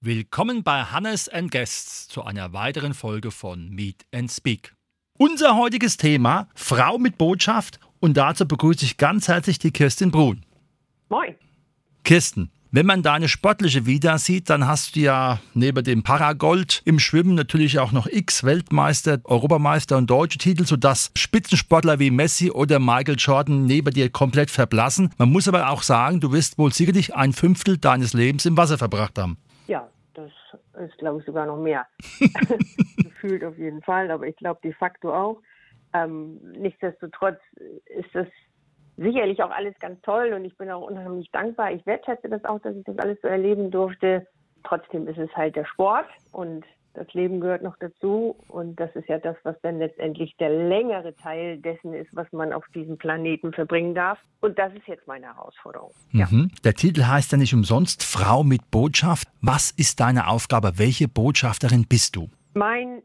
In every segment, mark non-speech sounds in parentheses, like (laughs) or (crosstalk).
Willkommen bei Hannes and Guests zu einer weiteren Folge von Meet and Speak. Unser heutiges Thema Frau mit Botschaft und dazu begrüße ich ganz herzlich die Kirstin Brun. Moin. Kirsten, wenn man deine sportliche Vita sieht, dann hast du ja neben dem Paragold im Schwimmen natürlich auch noch X Weltmeister, Europameister und deutsche Titel, sodass Spitzensportler wie Messi oder Michael Jordan neben dir komplett verblassen. Man muss aber auch sagen, du wirst wohl sicherlich ein Fünftel deines Lebens im Wasser verbracht haben. Ja, das ist, glaube ich, sogar noch mehr. (laughs) (laughs) Gefühlt auf jeden Fall, aber ich glaube de facto auch. Ähm, nichtsdestotrotz ist das sicherlich auch alles ganz toll und ich bin auch unheimlich dankbar. Ich wertschätze das auch, dass ich das alles so erleben durfte. Trotzdem ist es halt der Sport und das Leben gehört noch dazu und das ist ja das, was dann letztendlich der längere Teil dessen ist, was man auf diesem Planeten verbringen darf. Und das ist jetzt meine Herausforderung. Ja. Mhm. Der Titel heißt ja nicht umsonst Frau mit Botschaft. Was ist deine Aufgabe? Welche Botschafterin bist du? Mein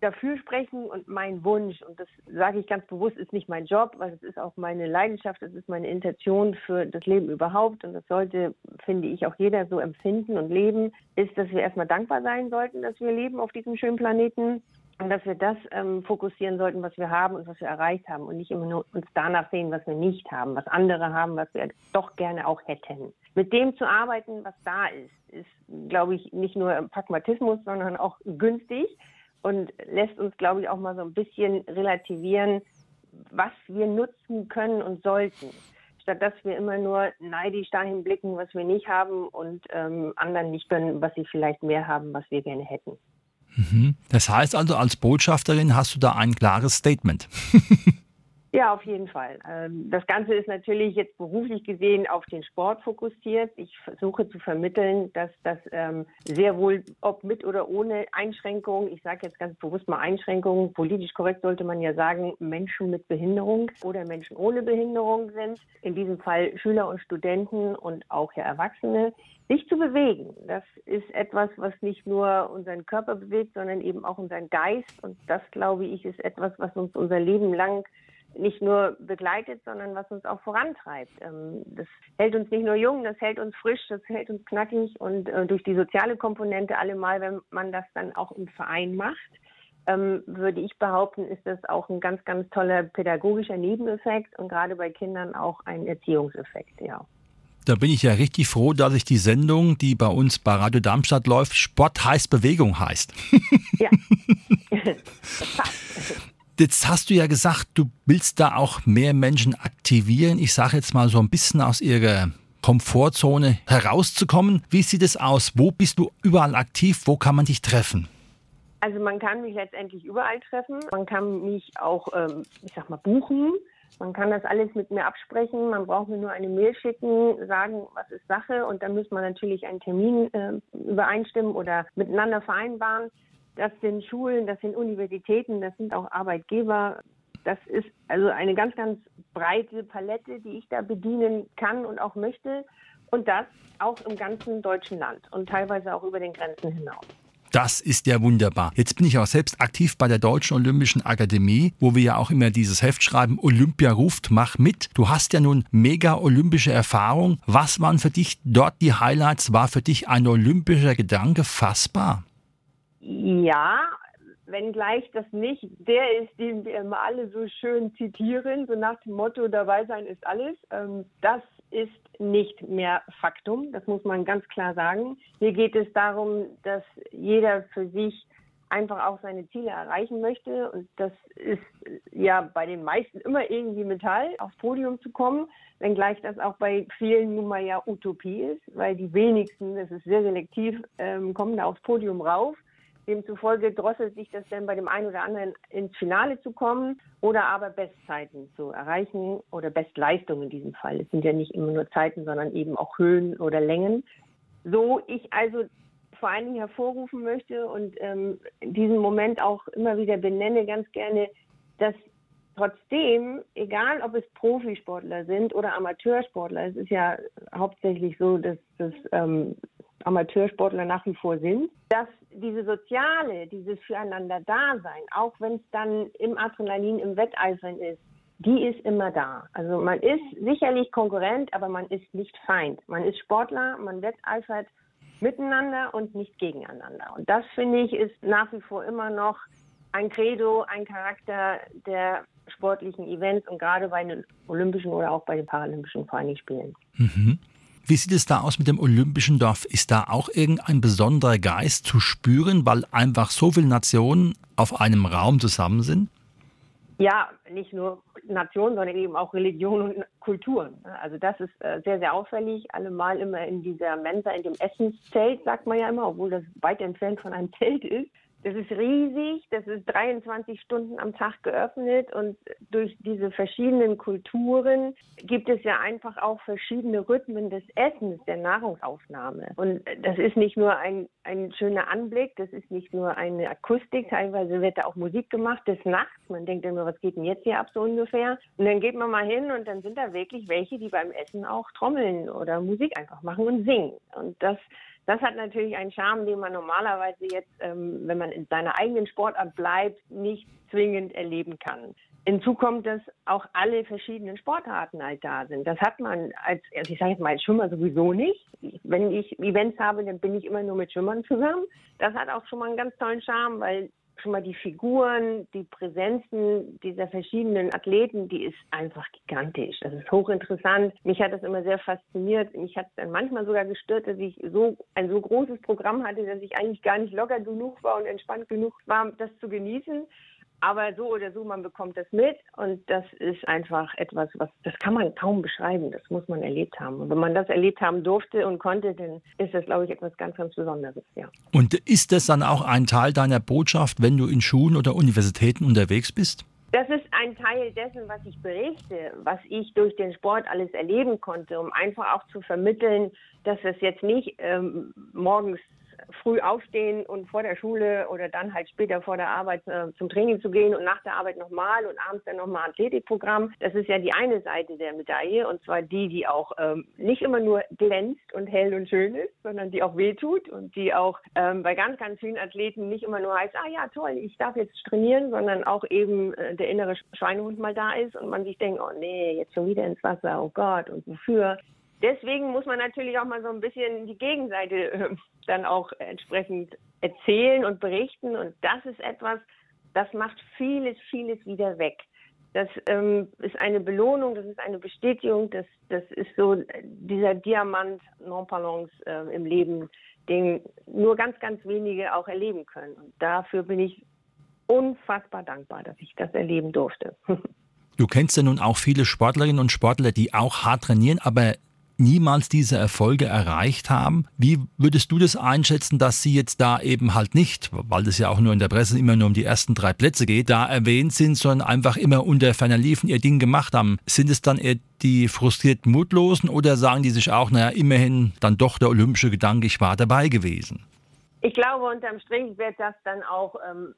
dafür sprechen und mein Wunsch, und das sage ich ganz bewusst, ist nicht mein Job, weil es ist auch meine Leidenschaft, es ist meine Intention für das Leben überhaupt und das sollte, finde ich, auch jeder so empfinden und leben, ist, dass wir erstmal dankbar sein sollten, dass wir leben auf diesem schönen Planeten und dass wir das ähm, fokussieren sollten, was wir haben und was wir erreicht haben und nicht immer nur uns danach sehen, was wir nicht haben, was andere haben, was wir doch gerne auch hätten. Mit dem zu arbeiten, was da ist, ist, glaube ich, nicht nur Pragmatismus, sondern auch günstig und lässt uns, glaube ich, auch mal so ein bisschen relativieren, was wir nutzen können und sollten. Statt dass wir immer nur neidisch dahin blicken, was wir nicht haben und ähm, anderen nicht gönnen, was sie vielleicht mehr haben, was wir gerne hätten. Mhm. Das heißt also, als Botschafterin hast du da ein klares Statement. (laughs) Ja, auf jeden Fall. Ähm, das Ganze ist natürlich jetzt beruflich gesehen auf den Sport fokussiert. Ich versuche zu vermitteln, dass das ähm, sehr wohl, ob mit oder ohne Einschränkungen, ich sage jetzt ganz bewusst mal Einschränkungen, politisch korrekt sollte man ja sagen, Menschen mit Behinderung oder Menschen ohne Behinderung sind. In diesem Fall Schüler und Studenten und auch ja Erwachsene. Sich zu bewegen, das ist etwas, was nicht nur unseren Körper bewegt, sondern eben auch unseren Geist. Und das, glaube ich, ist etwas, was uns unser Leben lang nicht nur begleitet, sondern was uns auch vorantreibt. Ähm, das hält uns nicht nur jung, das hält uns frisch, das hält uns knackig und äh, durch die soziale Komponente allemal, wenn man das dann auch im Verein macht, ähm, würde ich behaupten, ist das auch ein ganz, ganz toller pädagogischer Nebeneffekt und gerade bei Kindern auch ein Erziehungseffekt, ja. Da bin ich ja richtig froh, dass ich die Sendung, die bei uns bei Radio Darmstadt läuft, Sport heißt Bewegung heißt. Ja. (laughs) (laughs) das passt. Jetzt hast du ja gesagt, du willst da auch mehr Menschen aktivieren. Ich sage jetzt mal so ein bisschen aus ihrer Komfortzone herauszukommen. Wie sieht es aus? Wo bist du überall aktiv? Wo kann man dich treffen? Also man kann mich letztendlich überall treffen. Man kann mich auch, ähm, ich sag mal, buchen. Man kann das alles mit mir absprechen. Man braucht mir nur eine Mail schicken, sagen, was ist Sache. Und dann muss man natürlich einen Termin äh, übereinstimmen oder miteinander vereinbaren. Das sind Schulen, das sind Universitäten, das sind auch Arbeitgeber. Das ist also eine ganz, ganz breite Palette, die ich da bedienen kann und auch möchte. Und das auch im ganzen deutschen Land und teilweise auch über den Grenzen hinaus. Das ist ja wunderbar. Jetzt bin ich auch selbst aktiv bei der Deutschen Olympischen Akademie, wo wir ja auch immer dieses Heft schreiben, Olympia ruft, mach mit. Du hast ja nun mega olympische Erfahrung. Was waren für dich dort die Highlights? War für dich ein olympischer Gedanke fassbar? Ja, wenngleich das nicht der ist, den wir immer alle so schön zitieren, so nach dem Motto, dabei sein ist alles. Ähm, das ist nicht mehr Faktum, das muss man ganz klar sagen. Hier geht es darum, dass jeder für sich einfach auch seine Ziele erreichen möchte. Und das ist ja bei den meisten immer irgendwie Metall, aufs Podium zu kommen, wenngleich das auch bei vielen nun mal ja Utopie ist, weil die wenigsten, das ist sehr selektiv, ähm, kommen da aufs Podium rauf. Demzufolge drosselt sich das dann bei dem einen oder anderen ins Finale zu kommen oder aber Bestzeiten zu erreichen oder Bestleistung in diesem Fall. Es sind ja nicht immer nur Zeiten, sondern eben auch Höhen oder Längen. So ich also vor allen Dingen hervorrufen möchte und ähm, diesen Moment auch immer wieder benenne, ganz gerne, dass trotzdem, egal ob es Profisportler sind oder Amateursportler, es ist ja hauptsächlich so, dass, dass ähm, Amateursportler nach wie vor sind, dass diese soziale, dieses Füreinander-Dasein, auch wenn es dann im Adrenalin, im Wetteifern ist, die ist immer da. Also man ist sicherlich Konkurrent, aber man ist nicht Feind. Man ist Sportler, man wetteifert miteinander und nicht gegeneinander. Und das finde ich ist nach wie vor immer noch ein Credo, ein Charakter der sportlichen Events und gerade bei den Olympischen oder auch bei den Paralympischen Vereinsspielen. Mhm. Wie sieht es da aus mit dem Olympischen Dorf? Ist da auch irgendein besonderer Geist zu spüren, weil einfach so viele Nationen auf einem Raum zusammen sind? Ja, nicht nur Nationen, sondern eben auch Religion und Kulturen. Also das ist äh, sehr, sehr auffällig. Allemal immer in dieser Mensa, in dem Essenszelt, sagt man ja immer, obwohl das weit entfernt von einem (laughs) Zelt ist. Das ist riesig, das ist 23 Stunden am Tag geöffnet und durch diese verschiedenen Kulturen gibt es ja einfach auch verschiedene Rhythmen des Essens, der Nahrungsaufnahme. Und das ist nicht nur ein, ein schöner Anblick, das ist nicht nur eine Akustik, teilweise wird da auch Musik gemacht des Nachts. Man denkt immer, was geht denn jetzt hier ab so ungefähr? Und dann geht man mal hin und dann sind da wirklich welche, die beim Essen auch trommeln oder Musik einfach machen und singen. Und das das hat natürlich einen Charme, den man normalerweise jetzt, ähm, wenn man in seiner eigenen Sportart bleibt, nicht zwingend erleben kann. Hinzu kommt, dass auch alle verschiedenen Sportarten halt da sind. Das hat man als, also ich sage jetzt mal als Schwimmer sowieso nicht. Wenn ich Events habe, dann bin ich immer nur mit Schwimmern zusammen. Das hat auch schon mal einen ganz tollen Charme, weil schon mal die Figuren, die Präsenzen dieser verschiedenen Athleten, die ist einfach gigantisch. Das ist hochinteressant. Mich hat das immer sehr fasziniert. Mich hat es dann manchmal sogar gestört, dass ich so ein so großes Programm hatte, dass ich eigentlich gar nicht locker genug war und entspannt genug war, das zu genießen. Aber so oder so, man bekommt das mit und das ist einfach etwas, was, das kann man kaum beschreiben. Das muss man erlebt haben. Und wenn man das erlebt haben durfte und konnte, dann ist das, glaube ich, etwas ganz, ganz Besonderes, ja. Und ist das dann auch ein Teil deiner Botschaft, wenn du in Schulen oder Universitäten unterwegs bist? Das ist ein Teil dessen, was ich berichte, was ich durch den Sport alles erleben konnte, um einfach auch zu vermitteln, dass es jetzt nicht ähm, morgens früh aufstehen und vor der Schule oder dann halt später vor der Arbeit äh, zum Training zu gehen und nach der Arbeit nochmal und abends dann nochmal Athletikprogramm. Das ist ja die eine Seite der Medaille und zwar die, die auch ähm, nicht immer nur glänzt und hell und schön ist, sondern die auch wehtut und die auch ähm, bei ganz, ganz vielen Athleten nicht immer nur heißt, ah ja, toll, ich darf jetzt trainieren, sondern auch eben äh, der innere Schweinehund mal da ist und man sich denkt, oh nee, jetzt schon wieder ins Wasser, oh Gott, und wofür? Deswegen muss man natürlich auch mal so ein bisschen die Gegenseite äh, dann auch entsprechend erzählen und berichten. Und das ist etwas, das macht vieles, vieles wieder weg. Das ähm, ist eine Belohnung, das ist eine Bestätigung, das, das ist so dieser Diamant non-palance äh, im Leben, den nur ganz, ganz wenige auch erleben können. Und dafür bin ich unfassbar dankbar, dass ich das erleben durfte. (laughs) Du kennst ja nun auch viele Sportlerinnen und Sportler, die auch hart trainieren, aber niemals diese Erfolge erreicht haben. Wie würdest du das einschätzen, dass sie jetzt da eben halt nicht, weil das ja auch nur in der Presse immer nur um die ersten drei Plätze geht, da erwähnt sind, sondern einfach immer unter ferner Liefen ihr Ding gemacht haben? Sind es dann eher die frustrierten Mutlosen oder sagen die sich auch, naja, immerhin dann doch der olympische Gedanke, ich war dabei gewesen? Ich glaube, unterm Strich wird das dann auch ähm,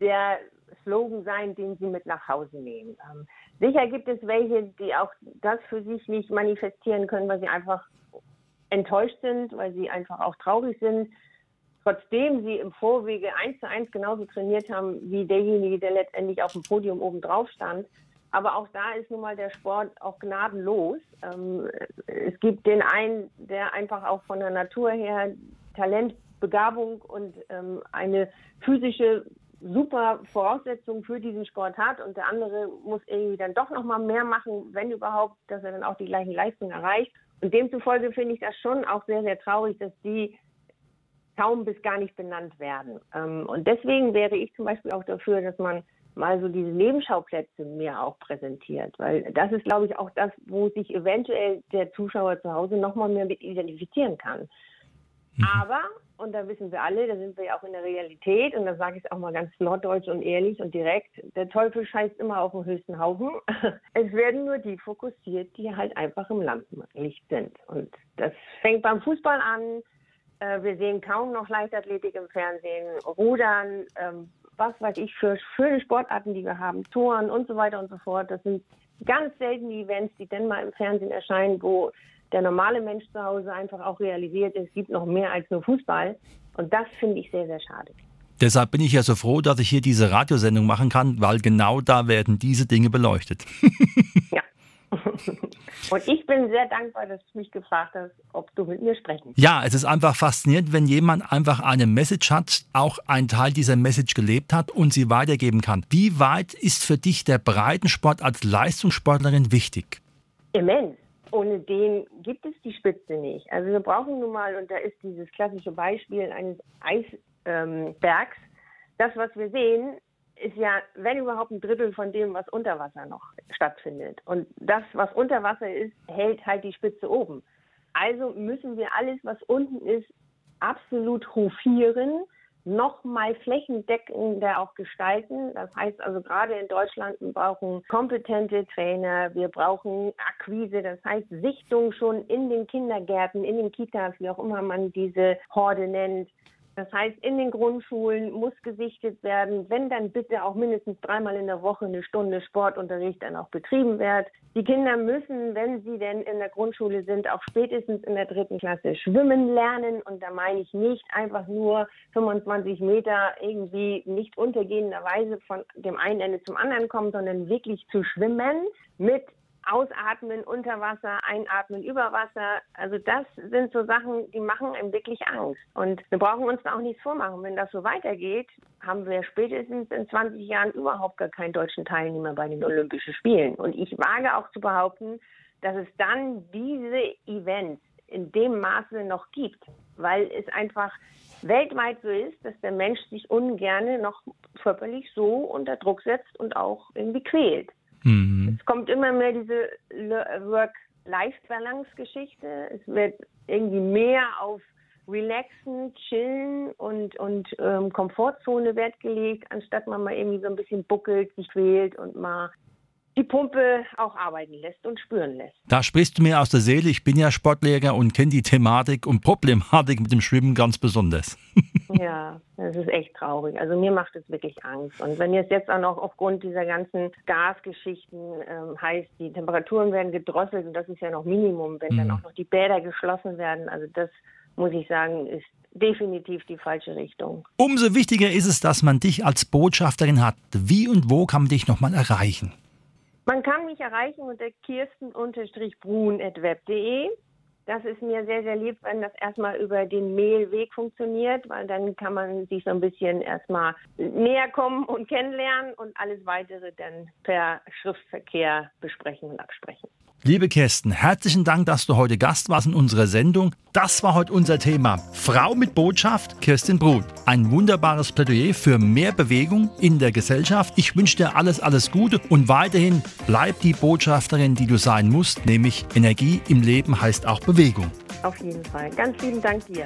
der Slogan sein, den sie mit nach Hause nehmen. Ähm, sicher gibt es welche, die auch das für sich nicht manifestieren können, weil sie einfach enttäuscht sind, weil sie einfach auch traurig sind. Trotzdem sie im Vorwege eins zu eins genauso trainiert haben wie derjenige, der letztendlich auf dem Podium oben drauf stand. Aber auch da ist nun mal der Sport auch gnadenlos. Ähm, es gibt den einen, der einfach auch von der Natur her Talent, Begabung und ähm, eine physische super Voraussetzungen für diesen Sport hat und der andere muss irgendwie dann doch noch mal mehr machen, wenn überhaupt, dass er dann auch die gleichen Leistungen erreicht. Und demzufolge finde ich das schon auch sehr, sehr traurig, dass die kaum bis gar nicht benannt werden. Ähm, und deswegen wäre ich zum Beispiel auch dafür, dass man mal so diese Nebenschauplätze mehr auch präsentiert, weil das ist, glaube ich, auch das, wo sich eventuell der Zuschauer zu Hause noch mal mehr mit identifizieren kann. Mhm. Aber, und da wissen wir alle, da sind wir ja auch in der Realität, und da sage ich es auch mal ganz norddeutsch und ehrlich und direkt, der Teufel scheißt immer auf den höchsten Haufen. (laughs) Es werden nur die fokussiert, die halt einfach im Lampenlicht sind. Und das fängt beim Fußball an. Äh, wir sehen kaum noch Leichtathletik im Fernsehen, Rudern, ähm, was weiß ich für schöne Sportarten, die wir haben, Touren und so weiter und so fort. Das sind ganz seltene Events, die dann mal im Fernsehen erscheinen, wo der normale Mensch zu Hause einfach auch realisiert, es gibt noch mehr als nur Fußball. Und das finde ich sehr, sehr schade. Deshalb bin ich ja so froh, dass ich hier diese Radiosendung machen kann, weil genau da werden diese Dinge beleuchtet. (laughs) ja. (laughs) Und ich bin sehr dankbar, dass du mich gefragt hast, ob du mit mir sprechen Ja, es ist einfach faszinierend, wenn jemand einfach eine Message hat, auch einen Teil dieser Message gelebt hat und sie weitergeben kann. Wie weit ist für dich der Breitensport als Leistungssportlerin wichtig? Immens. Ohne den gibt es die Spitze nicht. Also wir brauchen nun mal, und da ist dieses klassische Beispiel eines Eisbergs, das, was wir sehen, ist ja, wenn überhaupt, ein Drittel von dem, was unter Wasser noch stattfindet. Und das, was unter Wasser ist, hält halt die Spitze oben. Also müssen wir alles, was unten ist, absolut hofieren, nochmal flächendeckender auch gestalten. Das heißt also gerade in Deutschland, wir brauchen kompetente Trainer, wir brauchen Akquise, das heißt Sichtung schon in den Kindergärten, in den Kitas, wie auch immer man diese Horde nennt. Das heißt, in den Grundschulen muss gesichtet werden, wenn dann bitte auch mindestens dreimal in der Woche eine Stunde Sportunterricht dann auch betrieben wird. Die Kinder müssen, wenn sie denn in der Grundschule sind, auch spätestens in der dritten Klasse schwimmen lernen. Und da meine ich nicht einfach nur 25 Meter irgendwie nicht untergehenderweise von dem einen Ende zum anderen kommen, sondern wirklich zu schwimmen mit Ausatmen unter Wasser, Einatmen über Wasser. Also das sind so Sachen, die machen einem wirklich Angst. Und wir brauchen uns da auch nichts vormachen. Wenn das so weitergeht, haben wir spätestens in 20 Jahren überhaupt gar keinen deutschen Teilnehmer bei den Olympischen Spielen. Und ich wage auch zu behaupten, dass es dann diese Events in dem Maße noch gibt, weil es einfach weltweit so ist, dass der Mensch sich ungerne noch körperlich so unter Druck setzt und auch irgendwie quält. Mhm. Es kommt immer mehr diese Work-Life-Balance-Geschichte. Es wird irgendwie mehr auf Relaxen, Chillen und, und ähm, Komfortzone Wert gelegt, anstatt man mal irgendwie so ein bisschen buckelt, sich quält und mal die Pumpe auch arbeiten lässt und spüren lässt. Da sprichst du mir aus der Seele. Ich bin ja Sportlehrer und kenne die Thematik und Problematik mit dem Schwimmen ganz besonders. (laughs) ja, das ist echt traurig. Also mir macht es wirklich Angst. Und wenn es jetzt auch noch aufgrund dieser ganzen Gasgeschichten ähm, heißt, die Temperaturen werden gedrosselt und das ist ja noch Minimum, wenn mhm. dann auch noch die Bäder geschlossen werden, also das muss ich sagen, ist definitiv die falsche Richtung. Umso wichtiger ist es, dass man dich als Botschafterin hat. Wie und wo kann man dich nochmal erreichen? Man kann mich erreichen unter kirsten-brun.web.de. Das ist mir sehr, sehr lieb, wenn das erstmal über den Mailweg funktioniert, weil dann kann man sich so ein bisschen erstmal näher kommen und kennenlernen und alles weitere dann per Schriftverkehr besprechen und absprechen. Liebe Kirsten, herzlichen Dank, dass du heute Gast warst in unserer Sendung. Das war heute unser Thema. Frau mit Botschaft, Kirstin Brut. Ein wunderbares Plädoyer für mehr Bewegung in der Gesellschaft. Ich wünsche dir alles, alles Gute und weiterhin bleib die Botschafterin, die du sein musst, nämlich Energie im Leben heißt auch Bewegung. Auf jeden Fall. Ganz lieben Dank dir.